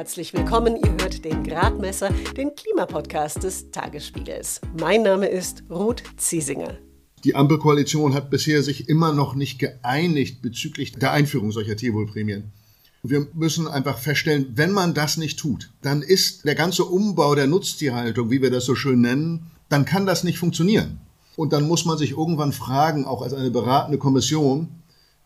herzlich willkommen. Ihr hört den Gradmesser, den Klimapodcast des Tagesspiegels. Mein Name ist Ruth Ziesinger. Die Ampelkoalition hat bisher sich immer noch nicht geeinigt bezüglich der Einführung solcher Tierwohlprämien. Wir müssen einfach feststellen, wenn man das nicht tut, dann ist der ganze Umbau der Nutztierhaltung, wie wir das so schön nennen, dann kann das nicht funktionieren. Und dann muss man sich irgendwann fragen, auch als eine beratende Kommission,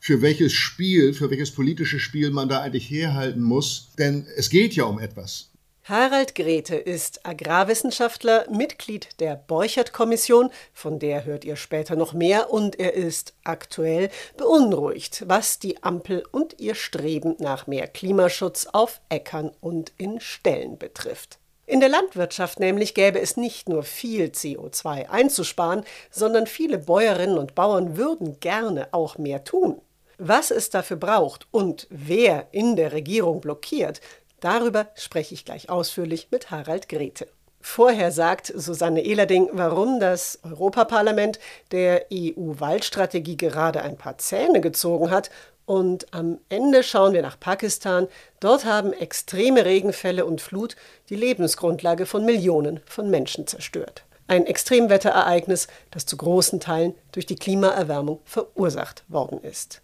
für welches Spiel, für welches politische Spiel man da eigentlich herhalten muss. Denn es geht ja um etwas. Harald Grete ist Agrarwissenschaftler, Mitglied der Borchert-Kommission, von der hört ihr später noch mehr, und er ist aktuell beunruhigt, was die Ampel und ihr Streben nach mehr Klimaschutz auf Äckern und in Ställen betrifft. In der Landwirtschaft nämlich gäbe es nicht nur viel CO2 einzusparen, sondern viele Bäuerinnen und Bauern würden gerne auch mehr tun. Was es dafür braucht und wer in der Regierung blockiert, Darüber spreche ich gleich ausführlich mit Harald Grete. Vorher sagt Susanne Ehlerding, warum das Europaparlament der EU-Waldstrategie gerade ein paar Zähne gezogen hat. Und am Ende schauen wir nach Pakistan. Dort haben extreme Regenfälle und Flut die Lebensgrundlage von Millionen von Menschen zerstört. Ein Extremwetterereignis, das zu großen Teilen durch die Klimaerwärmung verursacht worden ist.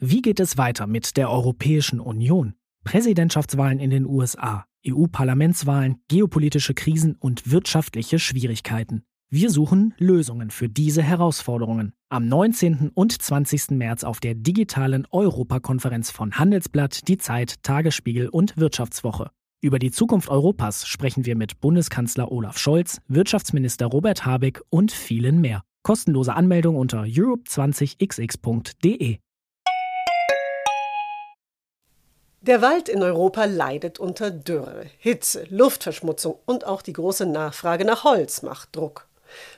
Wie geht es weiter mit der Europäischen Union? Präsidentschaftswahlen in den USA, EU-Parlamentswahlen, geopolitische Krisen und wirtschaftliche Schwierigkeiten. Wir suchen Lösungen für diese Herausforderungen. Am 19. und 20. März auf der digitalen Europakonferenz von Handelsblatt, Die Zeit, Tagesspiegel und Wirtschaftswoche. Über die Zukunft Europas sprechen wir mit Bundeskanzler Olaf Scholz, Wirtschaftsminister Robert Habeck und vielen mehr. Kostenlose Anmeldung unter europe20xx.de. Der Wald in Europa leidet unter Dürre, Hitze, Luftverschmutzung und auch die große Nachfrage nach Holz macht Druck.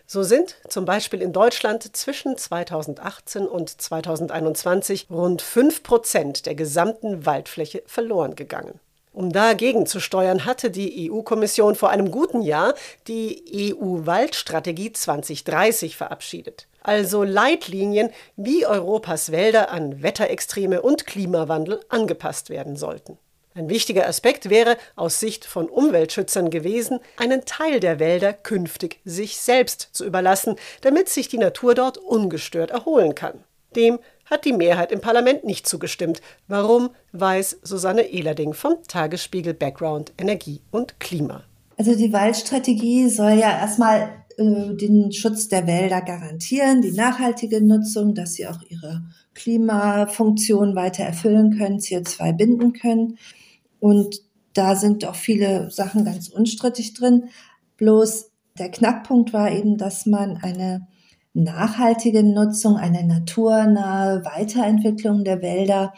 So sind zum Beispiel in Deutschland zwischen 2018 und 2021 rund 5 Prozent der gesamten Waldfläche verloren gegangen. Um dagegen zu steuern, hatte die EU-Kommission vor einem guten Jahr die EU-Waldstrategie 2030 verabschiedet. Also Leitlinien, wie Europas Wälder an Wetterextreme und Klimawandel angepasst werden sollten. Ein wichtiger Aspekt wäre aus Sicht von Umweltschützern gewesen, einen Teil der Wälder künftig sich selbst zu überlassen, damit sich die Natur dort ungestört erholen kann. Dem hat die Mehrheit im Parlament nicht zugestimmt. Warum, weiß Susanne Ehlerding vom Tagesspiegel Background Energie und Klima. Also die Waldstrategie soll ja erstmal äh, den Schutz der Wälder garantieren, die nachhaltige Nutzung, dass sie auch ihre Klimafunktion weiter erfüllen können, CO2 binden können. Und da sind auch viele Sachen ganz unstrittig drin. Bloß der Knackpunkt war eben, dass man eine nachhaltige Nutzung, eine naturnahe Weiterentwicklung der Wälder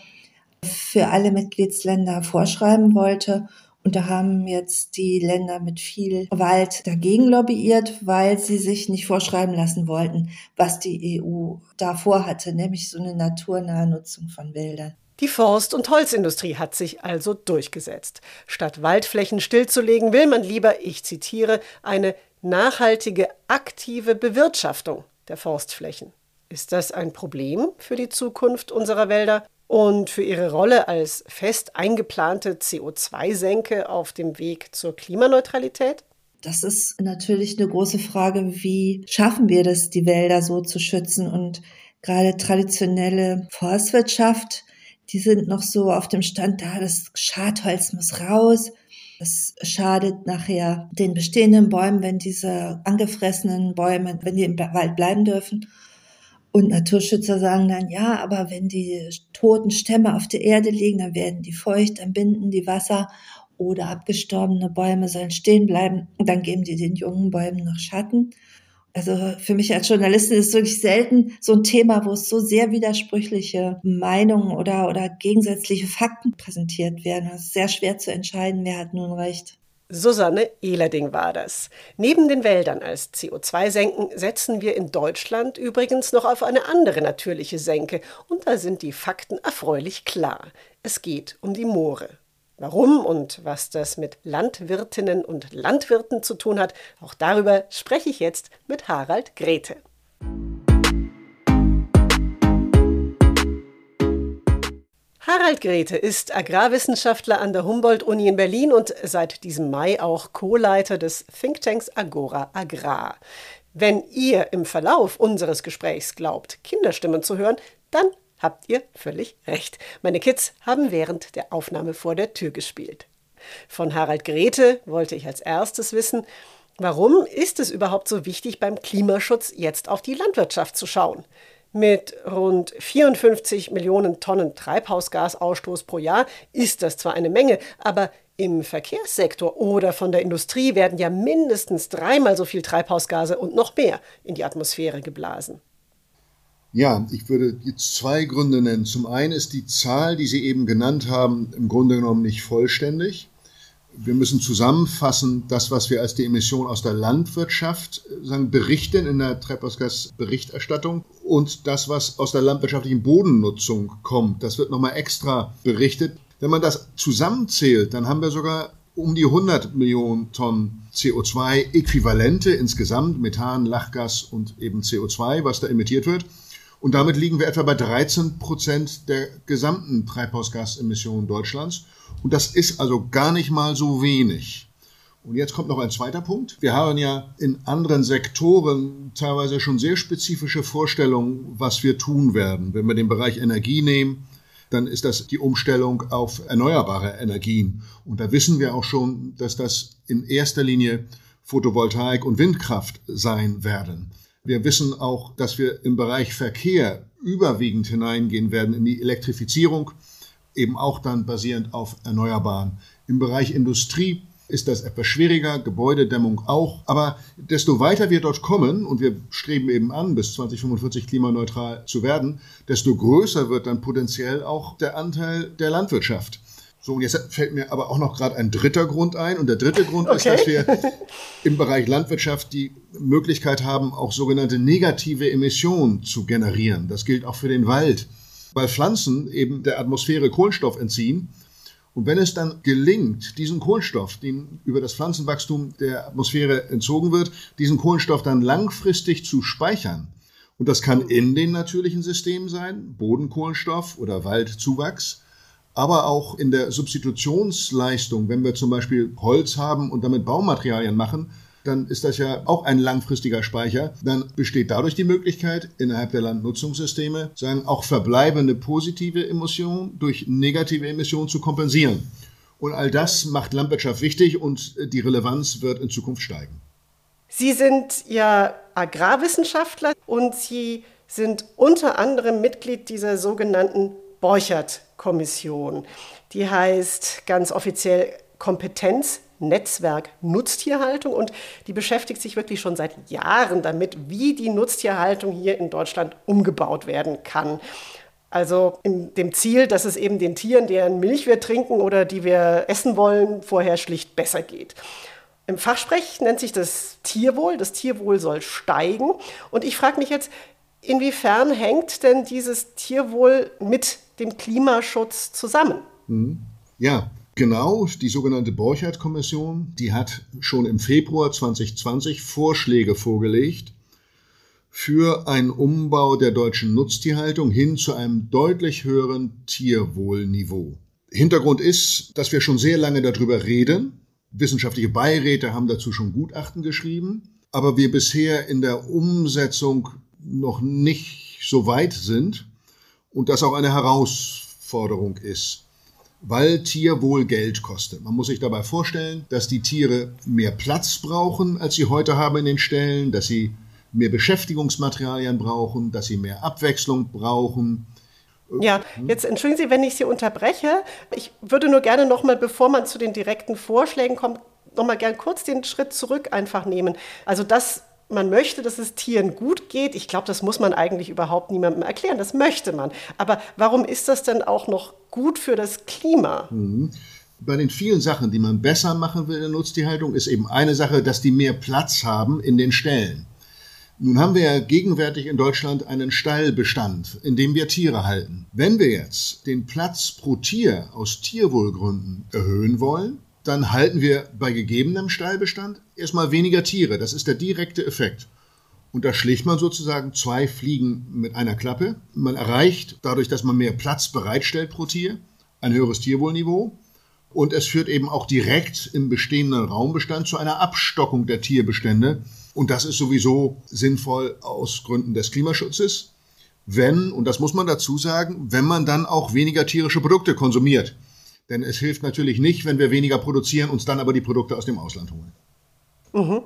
für alle Mitgliedsländer vorschreiben wollte. Und da haben jetzt die Länder mit viel Wald dagegen lobbyiert, weil sie sich nicht vorschreiben lassen wollten, was die EU da vorhatte, nämlich so eine naturnahe Nutzung von Wäldern. Die Forst- und Holzindustrie hat sich also durchgesetzt. Statt Waldflächen stillzulegen, will man lieber, ich zitiere, eine nachhaltige, aktive Bewirtschaftung der Forstflächen. Ist das ein Problem für die Zukunft unserer Wälder und für ihre Rolle als fest eingeplante CO2-Senke auf dem Weg zur Klimaneutralität? Das ist natürlich eine große Frage, wie schaffen wir das, die Wälder so zu schützen und gerade traditionelle Forstwirtschaft, die sind noch so auf dem Stand da, das Schadholz muss raus. Es schadet nachher den bestehenden Bäumen, wenn diese angefressenen Bäume, wenn die im Wald bleiben dürfen. Und Naturschützer sagen dann, ja, aber wenn die toten Stämme auf der Erde liegen, dann werden die feucht, dann binden die Wasser oder abgestorbene Bäume sollen stehen bleiben. Dann geben die den jungen Bäumen noch Schatten. Also für mich als Journalistin ist es wirklich selten so ein Thema, wo es so sehr widersprüchliche Meinungen oder, oder gegensätzliche Fakten präsentiert werden. Es ist sehr schwer zu entscheiden, wer hat nun recht. Susanne Ehlerding war das. Neben den Wäldern als CO2-Senken setzen wir in Deutschland übrigens noch auf eine andere natürliche Senke. Und da sind die Fakten erfreulich klar. Es geht um die Moore. Warum und was das mit Landwirtinnen und Landwirten zu tun hat, auch darüber spreche ich jetzt mit Harald Grete. Harald Grete ist Agrarwissenschaftler an der Humboldt-Uni in Berlin und seit diesem Mai auch Co-Leiter des Thinktanks Agora Agrar. Wenn ihr im Verlauf unseres Gesprächs glaubt, Kinderstimmen zu hören, dann habt ihr völlig recht. Meine Kids haben während der Aufnahme vor der Tür gespielt. Von Harald Grete wollte ich als erstes wissen, warum ist es überhaupt so wichtig, beim Klimaschutz jetzt auf die Landwirtschaft zu schauen? Mit rund 54 Millionen Tonnen Treibhausgasausstoß pro Jahr ist das zwar eine Menge, aber im Verkehrssektor oder von der Industrie werden ja mindestens dreimal so viel Treibhausgase und noch mehr in die Atmosphäre geblasen. Ja, ich würde jetzt zwei Gründe nennen. Zum einen ist die Zahl, die Sie eben genannt haben, im Grunde genommen nicht vollständig wir müssen zusammenfassen, das, was wir als die Emission aus der Landwirtschaft äh, sagen, berichten in der Treibhausgasberichterstattung und das, was aus der landwirtschaftlichen Bodennutzung kommt. Das wird nochmal extra berichtet. Wenn man das zusammenzählt, dann haben wir sogar um die 100 Millionen Tonnen CO2-Äquivalente insgesamt, Methan, Lachgas und eben CO2, was da emittiert wird. Und damit liegen wir etwa bei 13 Prozent der gesamten Treibhausgasemissionen Deutschlands. Und das ist also gar nicht mal so wenig. Und jetzt kommt noch ein zweiter Punkt. Wir haben ja in anderen Sektoren teilweise schon sehr spezifische Vorstellungen, was wir tun werden. Wenn wir den Bereich Energie nehmen, dann ist das die Umstellung auf erneuerbare Energien. Und da wissen wir auch schon, dass das in erster Linie Photovoltaik und Windkraft sein werden. Wir wissen auch, dass wir im Bereich Verkehr überwiegend hineingehen werden in die Elektrifizierung eben auch dann basierend auf Erneuerbaren. Im Bereich Industrie ist das etwas schwieriger, Gebäudedämmung auch. Aber desto weiter wir dort kommen, und wir streben eben an, bis 2045 klimaneutral zu werden, desto größer wird dann potenziell auch der Anteil der Landwirtschaft. So, und jetzt fällt mir aber auch noch gerade ein dritter Grund ein. Und der dritte Grund okay. ist, dass wir im Bereich Landwirtschaft die Möglichkeit haben, auch sogenannte negative Emissionen zu generieren. Das gilt auch für den Wald weil Pflanzen eben der Atmosphäre Kohlenstoff entziehen. Und wenn es dann gelingt, diesen Kohlenstoff, den über das Pflanzenwachstum der Atmosphäre entzogen wird, diesen Kohlenstoff dann langfristig zu speichern, und das kann in den natürlichen Systemen sein, Bodenkohlenstoff oder Waldzuwachs, aber auch in der Substitutionsleistung, wenn wir zum Beispiel Holz haben und damit Baumaterialien machen, dann ist das ja auch ein langfristiger Speicher. Dann besteht dadurch die Möglichkeit, innerhalb der Landnutzungssysteme sagen, auch verbleibende positive Emissionen durch negative Emissionen zu kompensieren. Und all das macht Landwirtschaft wichtig und die Relevanz wird in Zukunft steigen. Sie sind ja Agrarwissenschaftler und Sie sind unter anderem Mitglied dieser sogenannten Borchert-Kommission. Die heißt ganz offiziell Kompetenz Netzwerk Nutztierhaltung und die beschäftigt sich wirklich schon seit Jahren damit, wie die Nutztierhaltung hier in Deutschland umgebaut werden kann. Also in dem Ziel, dass es eben den Tieren, deren Milch wir trinken oder die wir essen wollen, vorher schlicht besser geht. Im Fachsprech nennt sich das Tierwohl. Das Tierwohl soll steigen. Und ich frage mich jetzt, inwiefern hängt denn dieses Tierwohl mit dem Klimaschutz zusammen? Mhm. Ja, Genau, die sogenannte Borchardt-Kommission, die hat schon im Februar 2020 Vorschläge vorgelegt für einen Umbau der deutschen Nutztierhaltung hin zu einem deutlich höheren Tierwohlniveau. Hintergrund ist, dass wir schon sehr lange darüber reden. Wissenschaftliche Beiräte haben dazu schon Gutachten geschrieben, aber wir bisher in der Umsetzung noch nicht so weit sind und das auch eine Herausforderung ist weil Tierwohl Geld kostet. Man muss sich dabei vorstellen, dass die Tiere mehr Platz brauchen, als sie heute haben in den Ställen, dass sie mehr Beschäftigungsmaterialien brauchen, dass sie mehr Abwechslung brauchen. Ja, jetzt entschuldigen Sie, wenn ich Sie unterbreche. Ich würde nur gerne noch mal, bevor man zu den direkten Vorschlägen kommt, noch mal gern kurz den Schritt zurück einfach nehmen. Also das man möchte, dass es Tieren gut geht. Ich glaube, das muss man eigentlich überhaupt niemandem erklären. Das möchte man. Aber warum ist das denn auch noch gut für das Klima? Mhm. Bei den vielen Sachen, die man besser machen will in der Nutztierhaltung, ist eben eine Sache, dass die mehr Platz haben in den Ställen. Nun haben wir ja gegenwärtig in Deutschland einen Stallbestand, in dem wir Tiere halten. Wenn wir jetzt den Platz pro Tier aus Tierwohlgründen erhöhen wollen, dann halten wir bei gegebenem Stallbestand erstmal weniger Tiere. Das ist der direkte Effekt. Und da schlägt man sozusagen zwei Fliegen mit einer Klappe. Man erreicht dadurch, dass man mehr Platz bereitstellt pro Tier, ein höheres Tierwohlniveau. Und es führt eben auch direkt im bestehenden Raumbestand zu einer Abstockung der Tierbestände. Und das ist sowieso sinnvoll aus Gründen des Klimaschutzes. Wenn, und das muss man dazu sagen, wenn man dann auch weniger tierische Produkte konsumiert. Denn es hilft natürlich nicht, wenn wir weniger produzieren, uns dann aber die Produkte aus dem Ausland holen. Mhm.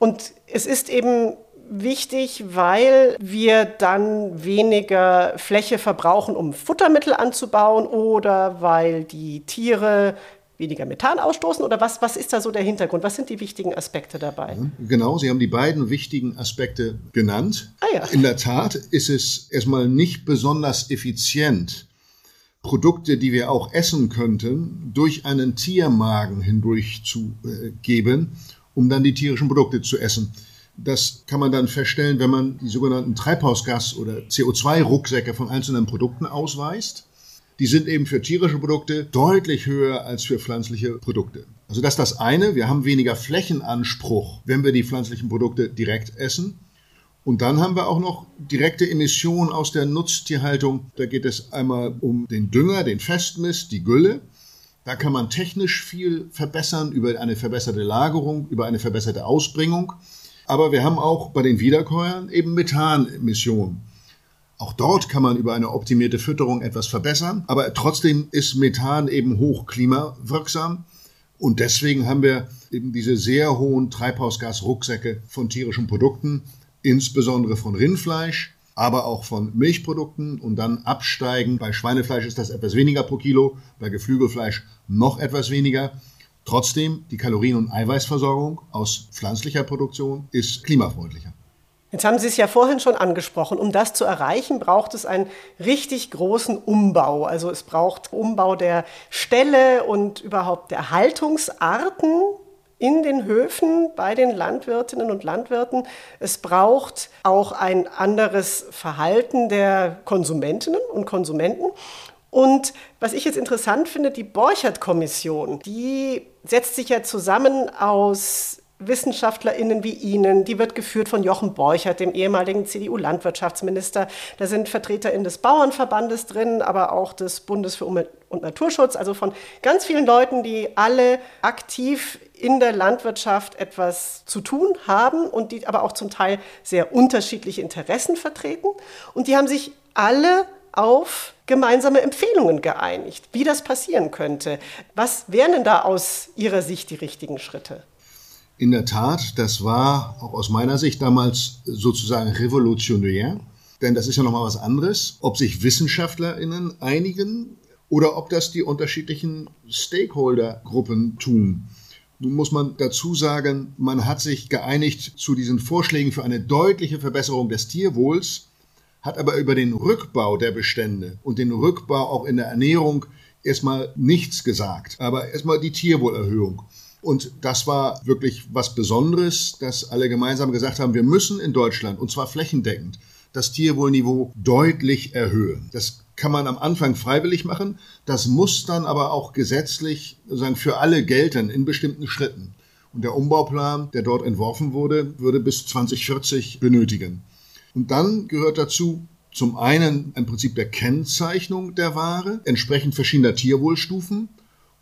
Und es ist eben wichtig, weil wir dann weniger Fläche verbrauchen, um Futtermittel anzubauen oder weil die Tiere weniger Methan ausstoßen oder was, was ist da so der Hintergrund? Was sind die wichtigen Aspekte dabei? Genau, Sie haben die beiden wichtigen Aspekte genannt. Ah ja. In der Tat ist es erstmal nicht besonders effizient, Produkte, die wir auch essen könnten, durch einen Tiermagen hindurch zu äh, geben, um dann die tierischen Produkte zu essen. Das kann man dann feststellen, wenn man die sogenannten Treibhausgas- oder CO2-Rucksäcke von einzelnen Produkten ausweist. Die sind eben für tierische Produkte deutlich höher als für pflanzliche Produkte. Also das ist das eine. Wir haben weniger Flächenanspruch, wenn wir die pflanzlichen Produkte direkt essen. Und dann haben wir auch noch direkte Emissionen aus der Nutztierhaltung. Da geht es einmal um den Dünger, den Festmist, die Gülle. Da kann man technisch viel verbessern über eine verbesserte Lagerung, über eine verbesserte Ausbringung. Aber wir haben auch bei den Wiederkäuern eben Methanemissionen. Auch dort kann man über eine optimierte Fütterung etwas verbessern, aber trotzdem ist Methan eben hoch klimawirksam. Und deswegen haben wir eben diese sehr hohen Treibhausgasrucksäcke von tierischen Produkten, insbesondere von Rindfleisch, aber auch von Milchprodukten und dann absteigen. Bei Schweinefleisch ist das etwas weniger pro Kilo, bei Geflügelfleisch noch etwas weniger. Trotzdem, die Kalorien- und Eiweißversorgung aus pflanzlicher Produktion ist klimafreundlicher. Jetzt haben Sie es ja vorhin schon angesprochen. Um das zu erreichen, braucht es einen richtig großen Umbau. Also es braucht Umbau der Ställe und überhaupt der Haltungsarten in den Höfen bei den Landwirtinnen und Landwirten. Es braucht auch ein anderes Verhalten der Konsumentinnen und Konsumenten. Und was ich jetzt interessant finde, die Borchert-Kommission, die setzt sich ja zusammen aus WissenschaftlerInnen wie Ihnen. Die wird geführt von Jochen Borchert, dem ehemaligen CDU-Landwirtschaftsminister. Da sind VertreterInnen des Bauernverbandes drin, aber auch des Bundes für Umwelt und Naturschutz, also von ganz vielen Leuten, die alle aktiv in der Landwirtschaft etwas zu tun haben und die aber auch zum Teil sehr unterschiedliche Interessen vertreten. Und die haben sich alle auf gemeinsame Empfehlungen geeinigt, wie das passieren könnte. Was wären denn da aus Ihrer Sicht die richtigen Schritte? In der Tat, das war auch aus meiner Sicht damals sozusagen revolutionär, denn das ist ja nochmal was anderes, ob sich WissenschaftlerInnen einigen oder ob das die unterschiedlichen Stakeholder-Gruppen tun. Nun muss man dazu sagen, man hat sich geeinigt zu diesen Vorschlägen für eine deutliche Verbesserung des Tierwohls, hat aber über den Rückbau der Bestände und den Rückbau auch in der Ernährung erstmal nichts gesagt, aber erstmal die Tierwohlerhöhung. Und das war wirklich was Besonderes, dass alle gemeinsam gesagt haben, wir müssen in Deutschland, und zwar flächendeckend, das Tierwohlniveau deutlich erhöhen. Das kann man am Anfang freiwillig machen, das muss dann aber auch gesetzlich sagen, für alle gelten in bestimmten Schritten. Und der Umbauplan, der dort entworfen wurde, würde bis 2040 benötigen. Und dann gehört dazu zum einen ein Prinzip der Kennzeichnung der Ware, entsprechend verschiedener Tierwohlstufen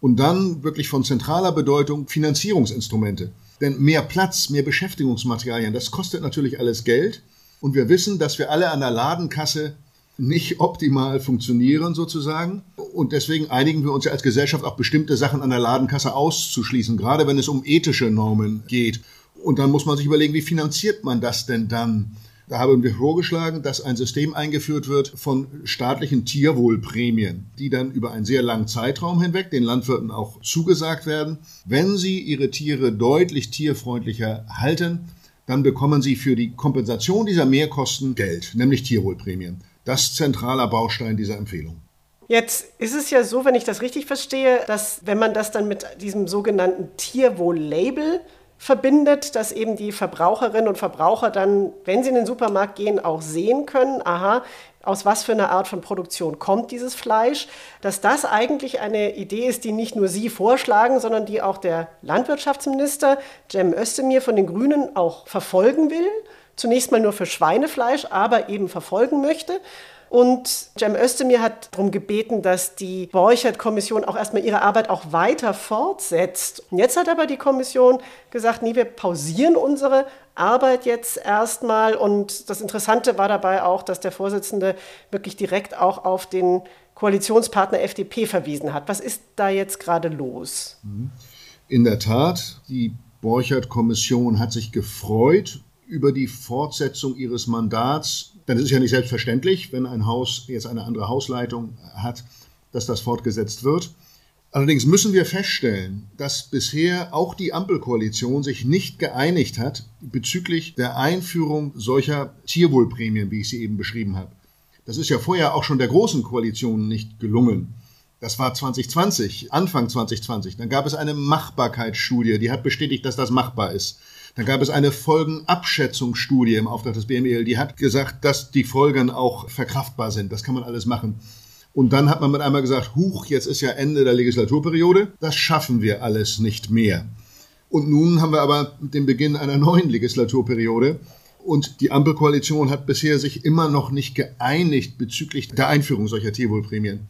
und dann wirklich von zentraler Bedeutung Finanzierungsinstrumente. Denn mehr Platz, mehr Beschäftigungsmaterialien, das kostet natürlich alles Geld. Und wir wissen, dass wir alle an der Ladenkasse nicht optimal funktionieren sozusagen. Und deswegen einigen wir uns ja als Gesellschaft auch bestimmte Sachen an der Ladenkasse auszuschließen, gerade wenn es um ethische Normen geht. Und dann muss man sich überlegen, wie finanziert man das denn dann? Da haben wir vorgeschlagen, dass ein System eingeführt wird von staatlichen Tierwohlprämien, die dann über einen sehr langen Zeitraum hinweg den Landwirten auch zugesagt werden. Wenn sie ihre Tiere deutlich tierfreundlicher halten, dann bekommen sie für die Kompensation dieser Mehrkosten Geld, nämlich Tierwohlprämien. Das ist zentraler Baustein dieser Empfehlung. Jetzt ist es ja so, wenn ich das richtig verstehe, dass wenn man das dann mit diesem sogenannten Tierwohl-Label verbindet, dass eben die Verbraucherinnen und Verbraucher dann, wenn sie in den Supermarkt gehen, auch sehen können, aha, aus was für einer Art von Produktion kommt dieses Fleisch, dass das eigentlich eine Idee ist, die nicht nur Sie vorschlagen, sondern die auch der Landwirtschaftsminister Cem Özdemir von den Grünen auch verfolgen will. zunächst mal nur für Schweinefleisch, aber eben verfolgen möchte. Und Cem Özdemir hat darum gebeten, dass die Borchert-Kommission auch erstmal ihre Arbeit auch weiter fortsetzt. Und jetzt hat aber die Kommission gesagt, nee, wir pausieren unsere Arbeit jetzt erstmal. Und das Interessante war dabei auch, dass der Vorsitzende wirklich direkt auch auf den Koalitionspartner FDP verwiesen hat. Was ist da jetzt gerade los? In der Tat, die Borchert-Kommission hat sich gefreut über die Fortsetzung ihres Mandats dann ist es ja nicht selbstverständlich, wenn ein Haus jetzt eine andere Hausleitung hat, dass das fortgesetzt wird. Allerdings müssen wir feststellen, dass bisher auch die Ampelkoalition sich nicht geeinigt hat bezüglich der Einführung solcher Tierwohlprämien, wie ich sie eben beschrieben habe. Das ist ja vorher auch schon der großen Koalition nicht gelungen. Das war 2020, Anfang 2020. Dann gab es eine Machbarkeitsstudie, die hat bestätigt, dass das machbar ist. Dann gab es eine Folgenabschätzungsstudie im Auftrag des BMEL, die hat gesagt, dass die Folgen auch verkraftbar sind. Das kann man alles machen. Und dann hat man mit einmal gesagt, huch, jetzt ist ja Ende der Legislaturperiode, das schaffen wir alles nicht mehr. Und nun haben wir aber den Beginn einer neuen Legislaturperiode. Und die Ampelkoalition hat bisher sich immer noch nicht geeinigt bezüglich der Einführung solcher Tierwohlprämien.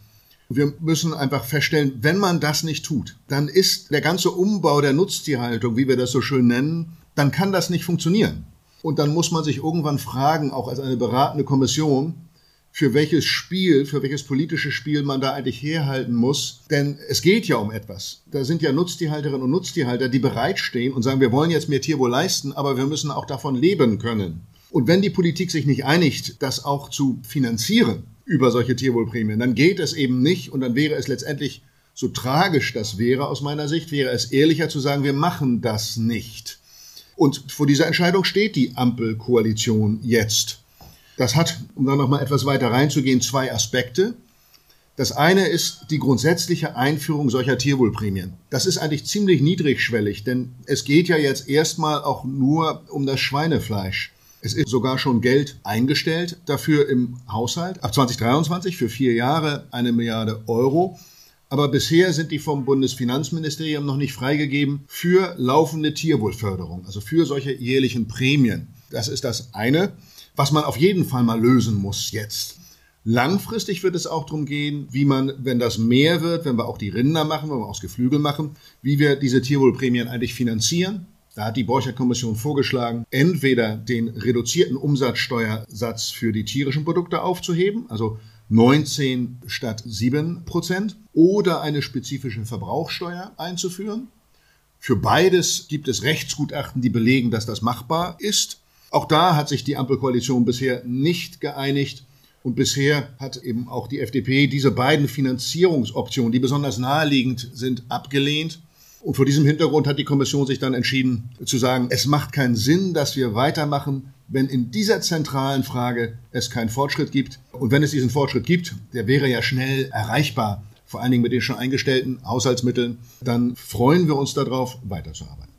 Wir müssen einfach feststellen, wenn man das nicht tut, dann ist der ganze Umbau der Nutztierhaltung, wie wir das so schön nennen, dann kann das nicht funktionieren. Und dann muss man sich irgendwann fragen, auch als eine beratende Kommission, für welches Spiel, für welches politische Spiel man da eigentlich herhalten muss. Denn es geht ja um etwas. Da sind ja Nutztierhalterinnen und Nutztierhalter, die bereitstehen und sagen, wir wollen jetzt mehr Tierwohl leisten, aber wir müssen auch davon leben können. Und wenn die Politik sich nicht einigt, das auch zu finanzieren über solche Tierwohlprämien, dann geht es eben nicht und dann wäre es letztendlich, so tragisch das wäre aus meiner Sicht, wäre es ehrlicher zu sagen, wir machen das nicht. Und vor dieser Entscheidung steht die Ampelkoalition jetzt. Das hat, um dann noch mal etwas weiter reinzugehen, zwei Aspekte. Das eine ist die grundsätzliche Einführung solcher Tierwohlprämien. Das ist eigentlich ziemlich niedrigschwellig, denn es geht ja jetzt erstmal auch nur um das Schweinefleisch. Es ist sogar schon Geld eingestellt dafür im Haushalt. Ab 2023 für vier Jahre eine Milliarde Euro. Aber bisher sind die vom Bundesfinanzministerium noch nicht freigegeben für laufende Tierwohlförderung, also für solche jährlichen Prämien. Das ist das eine, was man auf jeden Fall mal lösen muss jetzt. Langfristig wird es auch darum gehen, wie man, wenn das mehr wird, wenn wir auch die Rinder machen, wenn wir auch das Geflügel machen, wie wir diese Tierwohlprämien eigentlich finanzieren. Da hat die Borcher-Kommission vorgeschlagen, entweder den reduzierten Umsatzsteuersatz für die tierischen Produkte aufzuheben, also 19 statt 7 Prozent oder eine spezifische Verbrauchsteuer einzuführen. Für beides gibt es Rechtsgutachten, die belegen, dass das machbar ist. Auch da hat sich die Ampelkoalition bisher nicht geeinigt. Und bisher hat eben auch die FDP diese beiden Finanzierungsoptionen, die besonders naheliegend sind, abgelehnt. Und vor diesem Hintergrund hat die Kommission sich dann entschieden zu sagen, es macht keinen Sinn, dass wir weitermachen wenn in dieser zentralen Frage es keinen Fortschritt gibt. Und wenn es diesen Fortschritt gibt, der wäre ja schnell erreichbar, vor allen Dingen mit den schon eingestellten Haushaltsmitteln, dann freuen wir uns darauf, weiterzuarbeiten.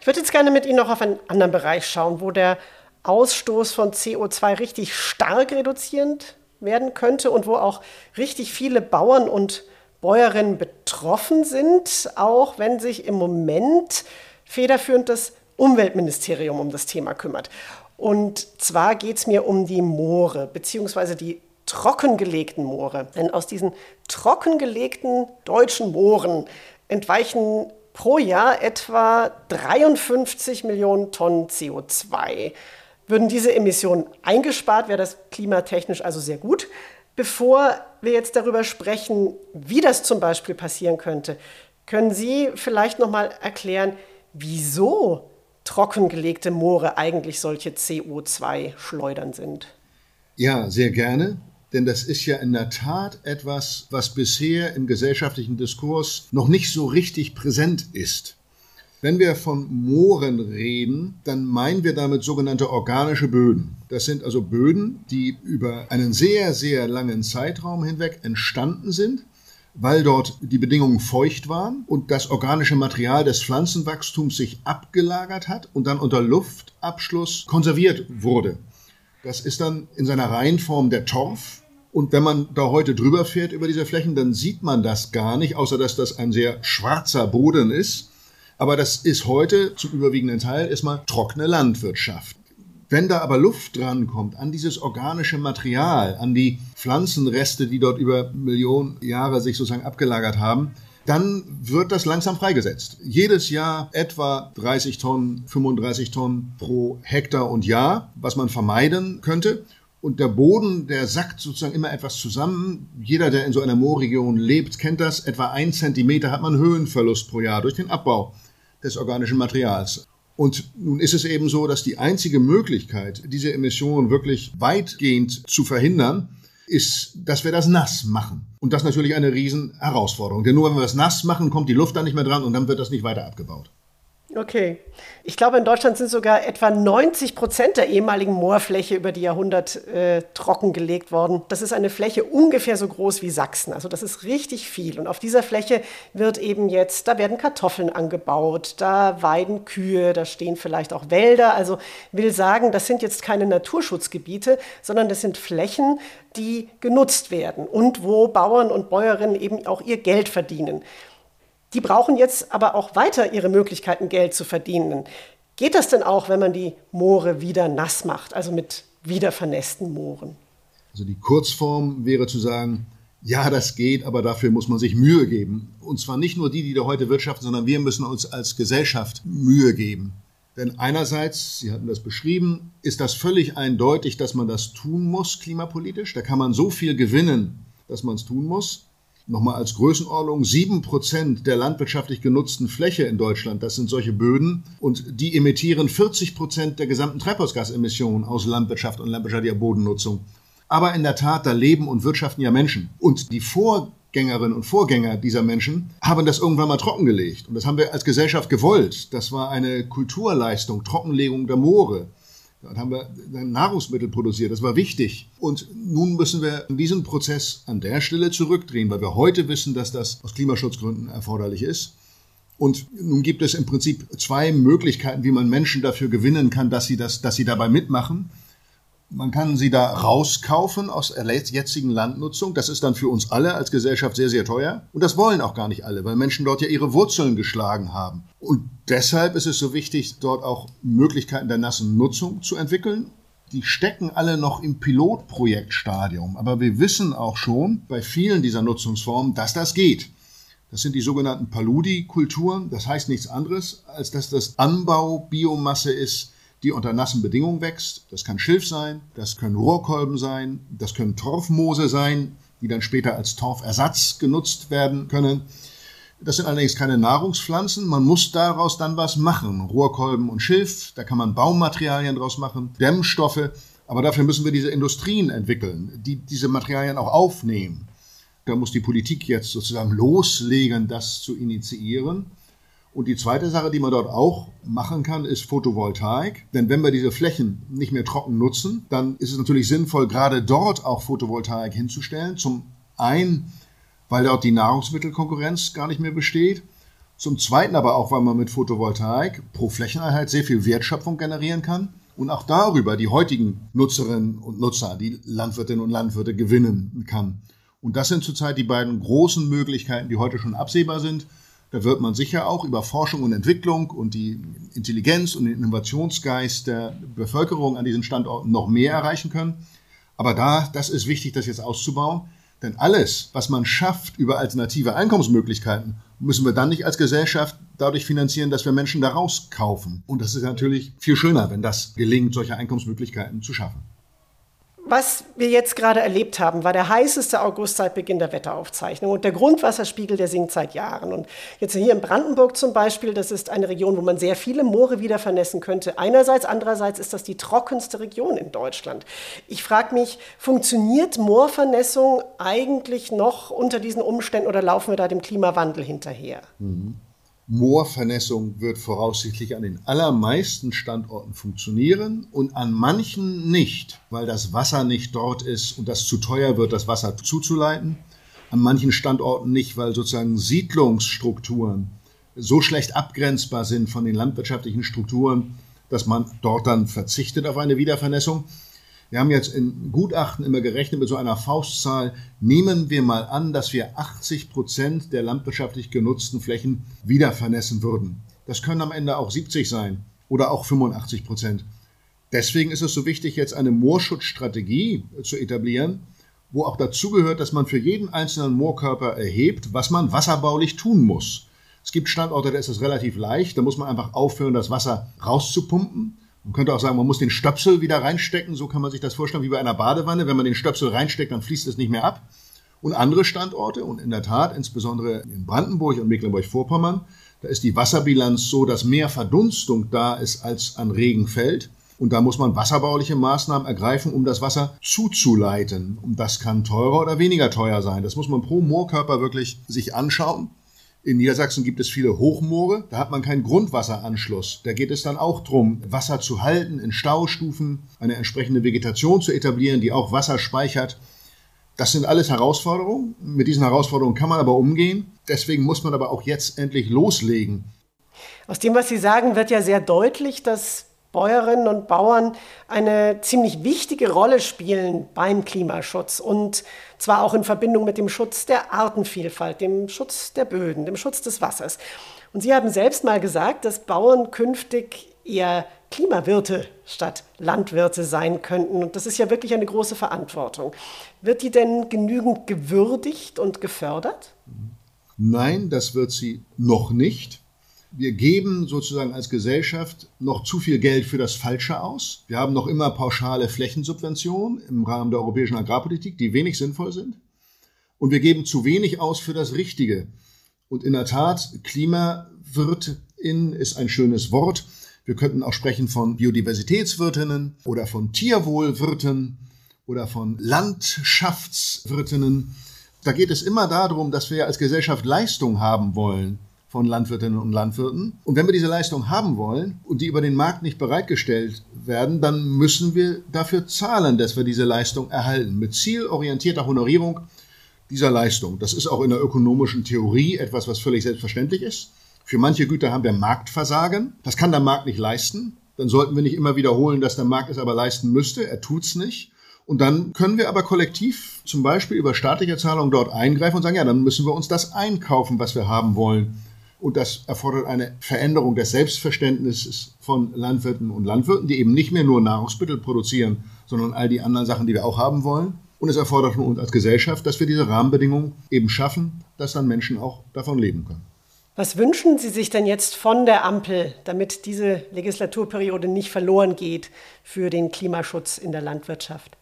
Ich würde jetzt gerne mit Ihnen noch auf einen anderen Bereich schauen, wo der Ausstoß von CO2 richtig stark reduzierend werden könnte und wo auch richtig viele Bauern und Bäuerinnen betroffen sind, auch wenn sich im Moment federführend das Umweltministerium um das Thema kümmert. Und zwar geht es mir um die Moore, beziehungsweise die trockengelegten Moore. Denn aus diesen trockengelegten deutschen Mooren entweichen pro Jahr etwa 53 Millionen Tonnen CO2. Würden diese Emissionen eingespart, wäre das klimatechnisch also sehr gut. Bevor wir jetzt darüber sprechen, wie das zum Beispiel passieren könnte, können Sie vielleicht noch mal erklären, wieso trockengelegte Moore eigentlich solche CO2-Schleudern sind? Ja, sehr gerne. Denn das ist ja in der Tat etwas, was bisher im gesellschaftlichen Diskurs noch nicht so richtig präsent ist. Wenn wir von Mooren reden, dann meinen wir damit sogenannte organische Böden. Das sind also Böden, die über einen sehr, sehr langen Zeitraum hinweg entstanden sind weil dort die Bedingungen feucht waren und das organische Material des Pflanzenwachstums sich abgelagert hat und dann unter Luftabschluss konserviert wurde. Das ist dann in seiner Reihenform der Torf. Und wenn man da heute drüber fährt über diese Flächen, dann sieht man das gar nicht, außer dass das ein sehr schwarzer Boden ist. Aber das ist heute zum überwiegenden Teil erstmal trockene Landwirtschaft. Wenn da aber Luft drankommt an dieses organische Material, an die Pflanzenreste, die dort über Millionen Jahre sich sozusagen abgelagert haben, dann wird das langsam freigesetzt. Jedes Jahr etwa 30 Tonnen, 35 Tonnen pro Hektar und Jahr, was man vermeiden könnte. Und der Boden, der sackt sozusagen immer etwas zusammen. Jeder, der in so einer Moorregion lebt, kennt das. Etwa ein Zentimeter hat man Höhenverlust pro Jahr durch den Abbau des organischen Materials. Und nun ist es eben so, dass die einzige Möglichkeit, diese Emissionen wirklich weitgehend zu verhindern, ist, dass wir das nass machen. Und das ist natürlich eine Riesenherausforderung. Denn nur wenn wir das nass machen, kommt die Luft dann nicht mehr dran und dann wird das nicht weiter abgebaut. Okay. Ich glaube, in Deutschland sind sogar etwa 90 Prozent der ehemaligen Moorfläche über die Jahrhunderte äh, trockengelegt worden. Das ist eine Fläche ungefähr so groß wie Sachsen. Also das ist richtig viel. Und auf dieser Fläche wird eben jetzt, da werden Kartoffeln angebaut, da weiden Kühe, da stehen vielleicht auch Wälder. Also will sagen, das sind jetzt keine Naturschutzgebiete, sondern das sind Flächen, die genutzt werden und wo Bauern und Bäuerinnen eben auch ihr Geld verdienen. Die brauchen jetzt aber auch weiter ihre Möglichkeiten, Geld zu verdienen. Geht das denn auch, wenn man die Moore wieder nass macht, also mit wieder vernässten Mooren? Also die Kurzform wäre zu sagen, ja, das geht, aber dafür muss man sich Mühe geben. Und zwar nicht nur die, die da heute wirtschaften, sondern wir müssen uns als Gesellschaft Mühe geben. Denn einerseits, Sie hatten das beschrieben, ist das völlig eindeutig, dass man das tun muss, klimapolitisch. Da kann man so viel gewinnen, dass man es tun muss nochmal als Größenordnung, sieben Prozent der landwirtschaftlich genutzten Fläche in Deutschland, das sind solche Böden, und die emittieren 40 Prozent der gesamten Treibhausgasemissionen aus Landwirtschaft und landwirtschaftlicher Bodennutzung. Aber in der Tat, da leben und wirtschaften ja Menschen. Und die Vorgängerinnen und Vorgänger dieser Menschen haben das irgendwann mal trockengelegt. Und das haben wir als Gesellschaft gewollt. Das war eine Kulturleistung, Trockenlegung der Moore. Dann haben wir Nahrungsmittel produziert, das war wichtig. Und nun müssen wir diesen Prozess an der Stelle zurückdrehen, weil wir heute wissen, dass das aus Klimaschutzgründen erforderlich ist. Und nun gibt es im Prinzip zwei Möglichkeiten, wie man Menschen dafür gewinnen kann, dass sie, das, dass sie dabei mitmachen. Man kann sie da rauskaufen aus der jetzigen Landnutzung. Das ist dann für uns alle als Gesellschaft sehr, sehr teuer. Und das wollen auch gar nicht alle, weil Menschen dort ja ihre Wurzeln geschlagen haben. Und deshalb ist es so wichtig, dort auch Möglichkeiten der nassen Nutzung zu entwickeln. Die stecken alle noch im Pilotprojektstadium. Aber wir wissen auch schon bei vielen dieser Nutzungsformen, dass das geht. Das sind die sogenannten Paludi-Kulturen. Das heißt nichts anderes, als dass das Anbaubiomasse ist, die unter nassen Bedingungen wächst. Das kann Schilf sein, das können Rohrkolben sein, das können Torfmoose sein, die dann später als Torfersatz genutzt werden können. Das sind allerdings keine Nahrungspflanzen. Man muss daraus dann was machen. Rohrkolben und Schilf, da kann man Baumaterialien draus machen, Dämmstoffe. Aber dafür müssen wir diese Industrien entwickeln, die diese Materialien auch aufnehmen. Da muss die Politik jetzt sozusagen loslegen, das zu initiieren. Und die zweite Sache, die man dort auch machen kann, ist Photovoltaik. Denn wenn wir diese Flächen nicht mehr trocken nutzen, dann ist es natürlich sinnvoll, gerade dort auch Photovoltaik hinzustellen. Zum einen, weil dort die Nahrungsmittelkonkurrenz gar nicht mehr besteht. Zum zweiten aber auch, weil man mit Photovoltaik pro Flächeneinheit sehr viel Wertschöpfung generieren kann und auch darüber die heutigen Nutzerinnen und Nutzer, die Landwirtinnen und Landwirte gewinnen kann. Und das sind zurzeit die beiden großen Möglichkeiten, die heute schon absehbar sind. Da wird man sicher auch über Forschung und Entwicklung und die Intelligenz und den Innovationsgeist der Bevölkerung an diesen Standorten noch mehr erreichen können. Aber da, das ist wichtig, das jetzt auszubauen. Denn alles, was man schafft über alternative Einkommensmöglichkeiten, müssen wir dann nicht als Gesellschaft dadurch finanzieren, dass wir Menschen da rauskaufen. Und das ist natürlich viel schöner, wenn das gelingt, solche Einkommensmöglichkeiten zu schaffen. Was wir jetzt gerade erlebt haben, war der heißeste August seit Beginn der Wetteraufzeichnung. Und der Grundwasserspiegel, der sinkt seit Jahren. Und jetzt hier in Brandenburg zum Beispiel, das ist eine Region, wo man sehr viele Moore wieder vernässen könnte. Einerseits, andererseits ist das die trockenste Region in Deutschland. Ich frage mich, funktioniert Moorvernässung eigentlich noch unter diesen Umständen oder laufen wir da dem Klimawandel hinterher? Mhm. Moorvernässung wird voraussichtlich an den allermeisten Standorten funktionieren und an manchen nicht, weil das Wasser nicht dort ist und das zu teuer wird, das Wasser zuzuleiten. An manchen Standorten nicht, weil sozusagen Siedlungsstrukturen so schlecht abgrenzbar sind von den landwirtschaftlichen Strukturen, dass man dort dann verzichtet auf eine Wiedervernässung. Wir haben jetzt in Gutachten immer gerechnet mit so einer Faustzahl. Nehmen wir mal an, dass wir 80 Prozent der landwirtschaftlich genutzten Flächen wieder vernässen würden. Das können am Ende auch 70 sein oder auch 85 Prozent. Deswegen ist es so wichtig, jetzt eine Moorschutzstrategie zu etablieren, wo auch dazu gehört, dass man für jeden einzelnen Moorkörper erhebt, was man wasserbaulich tun muss. Es gibt Standorte, da ist es relativ leicht, da muss man einfach aufhören, das Wasser rauszupumpen. Man könnte auch sagen, man muss den Stöpsel wieder reinstecken, so kann man sich das vorstellen wie bei einer Badewanne. Wenn man den Stöpsel reinsteckt, dann fließt es nicht mehr ab. Und andere Standorte, und in der Tat, insbesondere in Brandenburg und Mecklenburg-Vorpommern, da ist die Wasserbilanz so, dass mehr Verdunstung da ist, als an Regen fällt. Und da muss man wasserbauliche Maßnahmen ergreifen, um das Wasser zuzuleiten. Und das kann teurer oder weniger teuer sein. Das muss man pro Moorkörper wirklich sich anschauen. In Niedersachsen gibt es viele Hochmoore, da hat man keinen Grundwasseranschluss. Da geht es dann auch darum, Wasser zu halten in Staustufen, eine entsprechende Vegetation zu etablieren, die auch Wasser speichert. Das sind alles Herausforderungen. Mit diesen Herausforderungen kann man aber umgehen. Deswegen muss man aber auch jetzt endlich loslegen. Aus dem, was Sie sagen, wird ja sehr deutlich, dass Bäuerinnen und Bauern eine ziemlich wichtige Rolle spielen beim Klimaschutz und zwar auch in Verbindung mit dem Schutz der Artenvielfalt, dem Schutz der Böden, dem Schutz des Wassers. Und Sie haben selbst mal gesagt, dass Bauern künftig eher Klimawirte statt Landwirte sein könnten. Und das ist ja wirklich eine große Verantwortung. Wird die denn genügend gewürdigt und gefördert? Nein, das wird sie noch nicht. Wir geben sozusagen als Gesellschaft noch zu viel Geld für das Falsche aus. Wir haben noch immer pauschale Flächensubventionen im Rahmen der europäischen Agrarpolitik, die wenig sinnvoll sind. Und wir geben zu wenig aus für das Richtige. Und in der Tat, Klimawirtin ist ein schönes Wort. Wir könnten auch sprechen von Biodiversitätswirtinnen oder von Tierwohlwirten oder von Landschaftswirtinnen. Da geht es immer darum, dass wir als Gesellschaft Leistung haben wollen von Landwirtinnen und Landwirten. Und wenn wir diese Leistung haben wollen und die über den Markt nicht bereitgestellt werden, dann müssen wir dafür zahlen, dass wir diese Leistung erhalten. Mit zielorientierter Honorierung dieser Leistung. Das ist auch in der ökonomischen Theorie etwas, was völlig selbstverständlich ist. Für manche Güter haben wir Marktversagen. Das kann der Markt nicht leisten. Dann sollten wir nicht immer wiederholen, dass der Markt es aber leisten müsste. Er tut's nicht. Und dann können wir aber kollektiv zum Beispiel über staatliche Zahlungen dort eingreifen und sagen, ja, dann müssen wir uns das einkaufen, was wir haben wollen. Und das erfordert eine Veränderung des Selbstverständnisses von Landwirten und Landwirten, die eben nicht mehr nur Nahrungsmittel produzieren, sondern all die anderen Sachen, die wir auch haben wollen. Und es erfordert von uns als Gesellschaft, dass wir diese Rahmenbedingungen eben schaffen, dass dann Menschen auch davon leben können. Was wünschen Sie sich denn jetzt von der Ampel, damit diese Legislaturperiode nicht verloren geht für den Klimaschutz in der Landwirtschaft?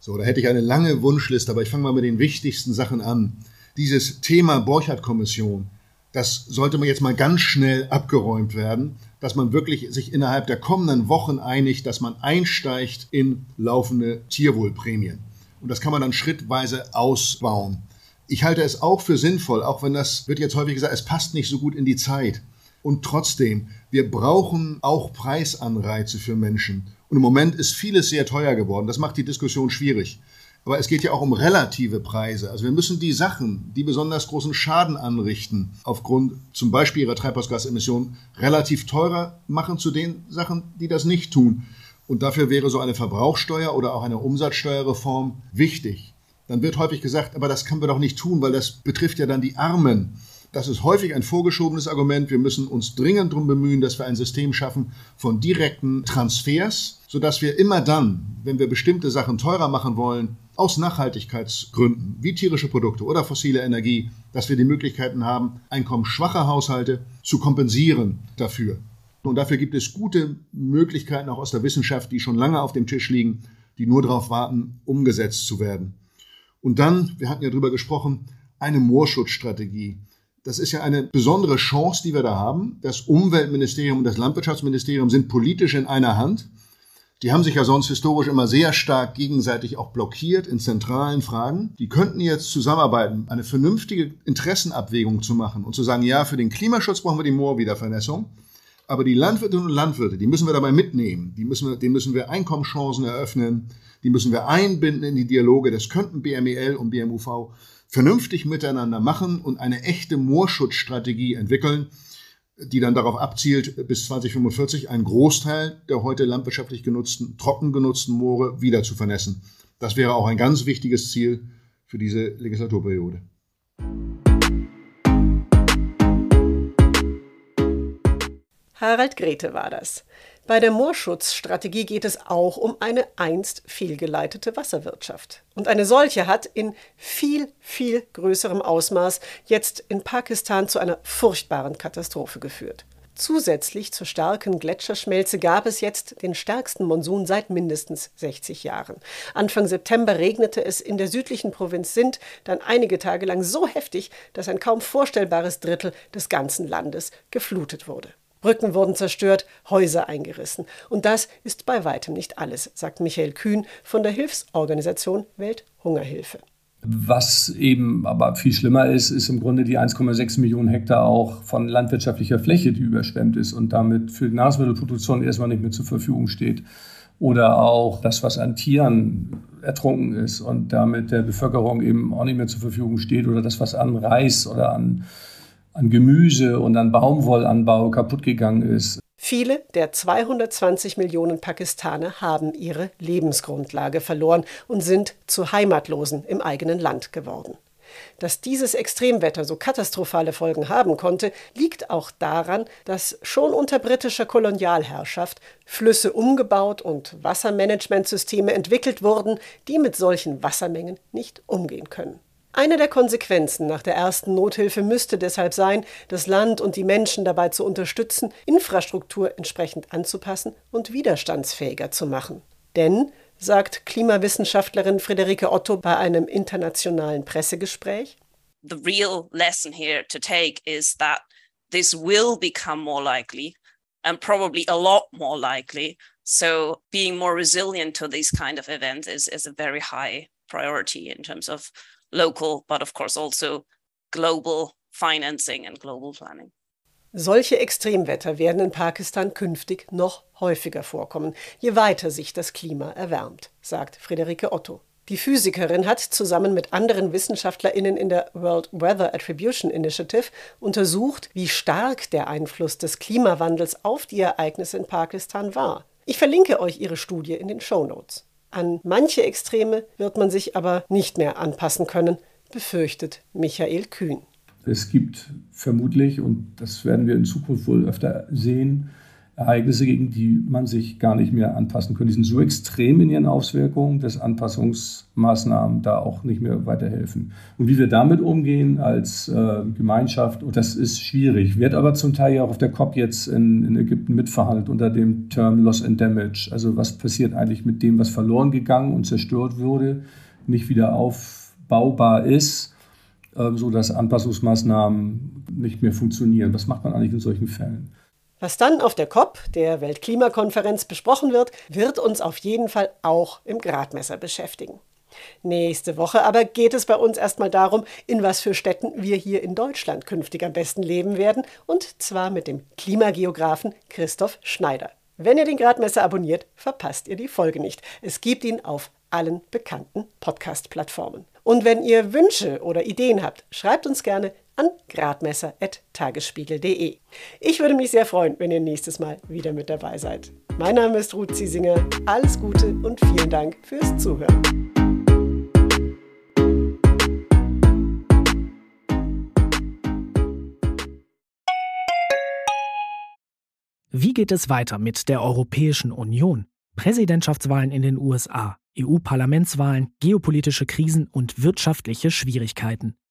So, da hätte ich eine lange Wunschliste, aber ich fange mal mit den wichtigsten Sachen an. Dieses Thema Borchardt-Kommission, das sollte man jetzt mal ganz schnell abgeräumt werden, dass man wirklich sich innerhalb der kommenden Wochen einigt, dass man einsteigt in laufende Tierwohlprämien. Und das kann man dann schrittweise ausbauen. Ich halte es auch für sinnvoll, auch wenn das wird jetzt häufig gesagt, es passt nicht so gut in die Zeit. Und trotzdem, wir brauchen auch Preisanreize für Menschen. Und im Moment ist vieles sehr teuer geworden. Das macht die Diskussion schwierig. Aber es geht ja auch um relative Preise. Also wir müssen die Sachen, die besonders großen Schaden anrichten, aufgrund zum Beispiel ihrer Treibhausgasemissionen, relativ teurer machen zu den Sachen, die das nicht tun. Und dafür wäre so eine Verbrauchsteuer oder auch eine Umsatzsteuerreform wichtig. Dann wird häufig gesagt, aber das können wir doch nicht tun, weil das betrifft ja dann die Armen. Das ist häufig ein vorgeschobenes Argument. Wir müssen uns dringend darum bemühen, dass wir ein System schaffen von direkten Transfers, sodass wir immer dann, wenn wir bestimmte Sachen teurer machen wollen, aus Nachhaltigkeitsgründen, wie tierische Produkte oder fossile Energie, dass wir die Möglichkeiten haben, einkommensschwache Haushalte zu kompensieren dafür. Und dafür gibt es gute Möglichkeiten auch aus der Wissenschaft, die schon lange auf dem Tisch liegen, die nur darauf warten, umgesetzt zu werden. Und dann, wir hatten ja drüber gesprochen, eine Moorschutzstrategie. Das ist ja eine besondere Chance, die wir da haben. Das Umweltministerium und das Landwirtschaftsministerium sind politisch in einer Hand. Die haben sich ja sonst historisch immer sehr stark gegenseitig auch blockiert in zentralen Fragen. Die könnten jetzt zusammenarbeiten, eine vernünftige Interessenabwägung zu machen und zu sagen, ja, für den Klimaschutz brauchen wir die Moorwiedervernässung. Aber die Landwirtinnen und Landwirte, die müssen wir dabei mitnehmen. Die müssen wir, denen müssen wir Einkommenschancen eröffnen. Die müssen wir einbinden in die Dialoge. Das könnten BMEL und BMUV vernünftig miteinander machen und eine echte Moorschutzstrategie entwickeln, die dann darauf abzielt, bis 2045 einen Großteil der heute landwirtschaftlich genutzten, trocken genutzten Moore wieder zu vernässen. Das wäre auch ein ganz wichtiges Ziel für diese Legislaturperiode. Harald Grete war das. Bei der Moorschutzstrategie geht es auch um eine einst fehlgeleitete Wasserwirtschaft. Und eine solche hat in viel, viel größerem Ausmaß jetzt in Pakistan zu einer furchtbaren Katastrophe geführt. Zusätzlich zur starken Gletscherschmelze gab es jetzt den stärksten Monsun seit mindestens 60 Jahren. Anfang September regnete es in der südlichen Provinz Sindh dann einige Tage lang so heftig, dass ein kaum vorstellbares Drittel des ganzen Landes geflutet wurde. Brücken wurden zerstört, Häuser eingerissen. Und das ist bei weitem nicht alles, sagt Michael Kühn von der Hilfsorganisation Welthungerhilfe. Was eben aber viel schlimmer ist, ist im Grunde die 1,6 Millionen Hektar auch von landwirtschaftlicher Fläche, die überschwemmt ist und damit für die Nahrungsmittelproduktion erstmal nicht mehr zur Verfügung steht. Oder auch das, was an Tieren ertrunken ist und damit der Bevölkerung eben auch nicht mehr zur Verfügung steht. Oder das, was an Reis oder an, an Gemüse und an Baumwollanbau kaputt gegangen ist. Viele der 220 Millionen Pakistaner haben ihre Lebensgrundlage verloren und sind zu Heimatlosen im eigenen Land geworden. Dass dieses Extremwetter so katastrophale Folgen haben konnte, liegt auch daran, dass schon unter britischer Kolonialherrschaft Flüsse umgebaut und Wassermanagementsysteme entwickelt wurden, die mit solchen Wassermengen nicht umgehen können. Eine der Konsequenzen nach der ersten Nothilfe müsste deshalb sein, das Land und die Menschen dabei zu unterstützen, Infrastruktur entsprechend anzupassen und widerstandsfähiger zu machen. Denn, sagt Klimawissenschaftlerin Friederike Otto bei einem internationalen Pressegespräch, The real lesson here to take is that this will become more likely and probably a lot more likely. So being more resilient to these kind of events is, is a very high priority in terms of local, but of course also global financing and global planning. Solche Extremwetter werden in Pakistan künftig noch häufiger vorkommen, je weiter sich das Klima erwärmt, sagt Friederike Otto. Die Physikerin hat zusammen mit anderen Wissenschaftlerinnen in der World Weather Attribution Initiative untersucht, wie stark der Einfluss des Klimawandels auf die Ereignisse in Pakistan war. Ich verlinke euch ihre Studie in den Show Notes. An manche Extreme wird man sich aber nicht mehr anpassen können, befürchtet Michael Kühn. Es gibt vermutlich, und das werden wir in Zukunft wohl öfter sehen, Ereignisse, gegen die man sich gar nicht mehr anpassen kann. Die sind so extrem in ihren Auswirkungen, dass Anpassungsmaßnahmen da auch nicht mehr weiterhelfen. Und wie wir damit umgehen als äh, Gemeinschaft, das ist schwierig, wird aber zum Teil ja auch auf der COP jetzt in, in Ägypten mitverhandelt unter dem Term Loss and Damage. Also was passiert eigentlich mit dem, was verloren gegangen und zerstört wurde, nicht wieder aufbaubar ist, äh, so Anpassungsmaßnahmen nicht mehr funktionieren. Was macht man eigentlich in solchen Fällen? Was dann auf der COP, der Weltklimakonferenz, besprochen wird, wird uns auf jeden Fall auch im Gradmesser beschäftigen. Nächste Woche aber geht es bei uns erstmal darum, in was für Städten wir hier in Deutschland künftig am besten leben werden, und zwar mit dem Klimageografen Christoph Schneider. Wenn ihr den Gradmesser abonniert, verpasst ihr die Folge nicht. Es gibt ihn auf allen bekannten Podcast-Plattformen. Und wenn ihr Wünsche oder Ideen habt, schreibt uns gerne an gradmesser.tagesspiegel.de. Ich würde mich sehr freuen, wenn ihr nächstes Mal wieder mit dabei seid. Mein Name ist Ruth Ziesinger. Alles Gute und vielen Dank fürs Zuhören. Wie geht es weiter mit der Europäischen Union? Präsidentschaftswahlen in den USA, EU-Parlamentswahlen, geopolitische Krisen und wirtschaftliche Schwierigkeiten.